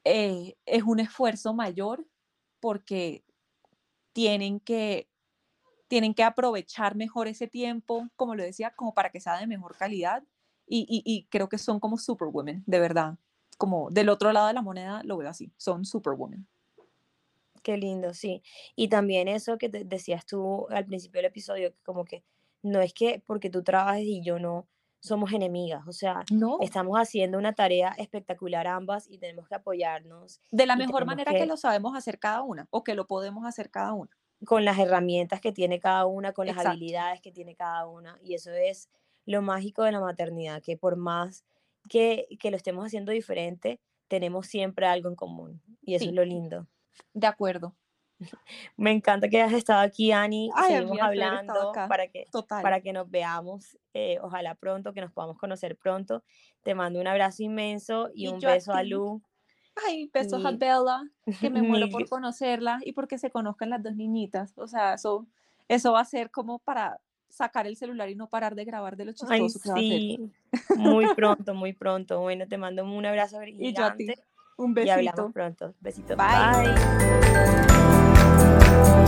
Speaker 2: eh, es un esfuerzo mayor porque tienen que tienen que aprovechar mejor ese tiempo, como lo decía, como para que sea de mejor calidad. Y, creo que son como superwomen, de verdad. Como del otro lado de la moneda lo veo así, son superwomen.
Speaker 1: Qué lindo, sí. Y también eso que decías tú al principio del episodio, como que no es que porque tú trabajes y yo no, somos enemigas, o sea, no. estamos haciendo una tarea espectacular ambas y tenemos que apoyarnos.
Speaker 2: De la mejor manera que... que... lo sabemos hacer cada una o que lo podemos hacer cada una
Speaker 1: con las herramientas que tiene cada una, con las habilidades que tiene cada una. Y eso es lo mágico de la maternidad, que por más que, que lo estemos haciendo diferente, tenemos siempre algo en común. Y eso es lo lindo.
Speaker 2: De acuerdo. [laughs]
Speaker 1: Me encanta que hayas estado aquí, Ani. Seguimos hablando para que, para que nos veamos. Eh, ojalá pronto, que nos podamos conocer pronto. Te mando un abrazo inmenso y, un beso a, a Lu.
Speaker 2: Ay, besos a Bella, [laughs] que me muero por conocerla y porque se conozcan las dos niñitas. O sea, eso, eso va a ser como para sacar el celular y no parar de grabar de lo chistoso que sí.
Speaker 1: Muy [laughs] pronto, muy pronto. Bueno, te mando un abrazo gigante. Y yo a ti. Un besito. Y hablamos pronto. Besitos. Bye. Bye. now.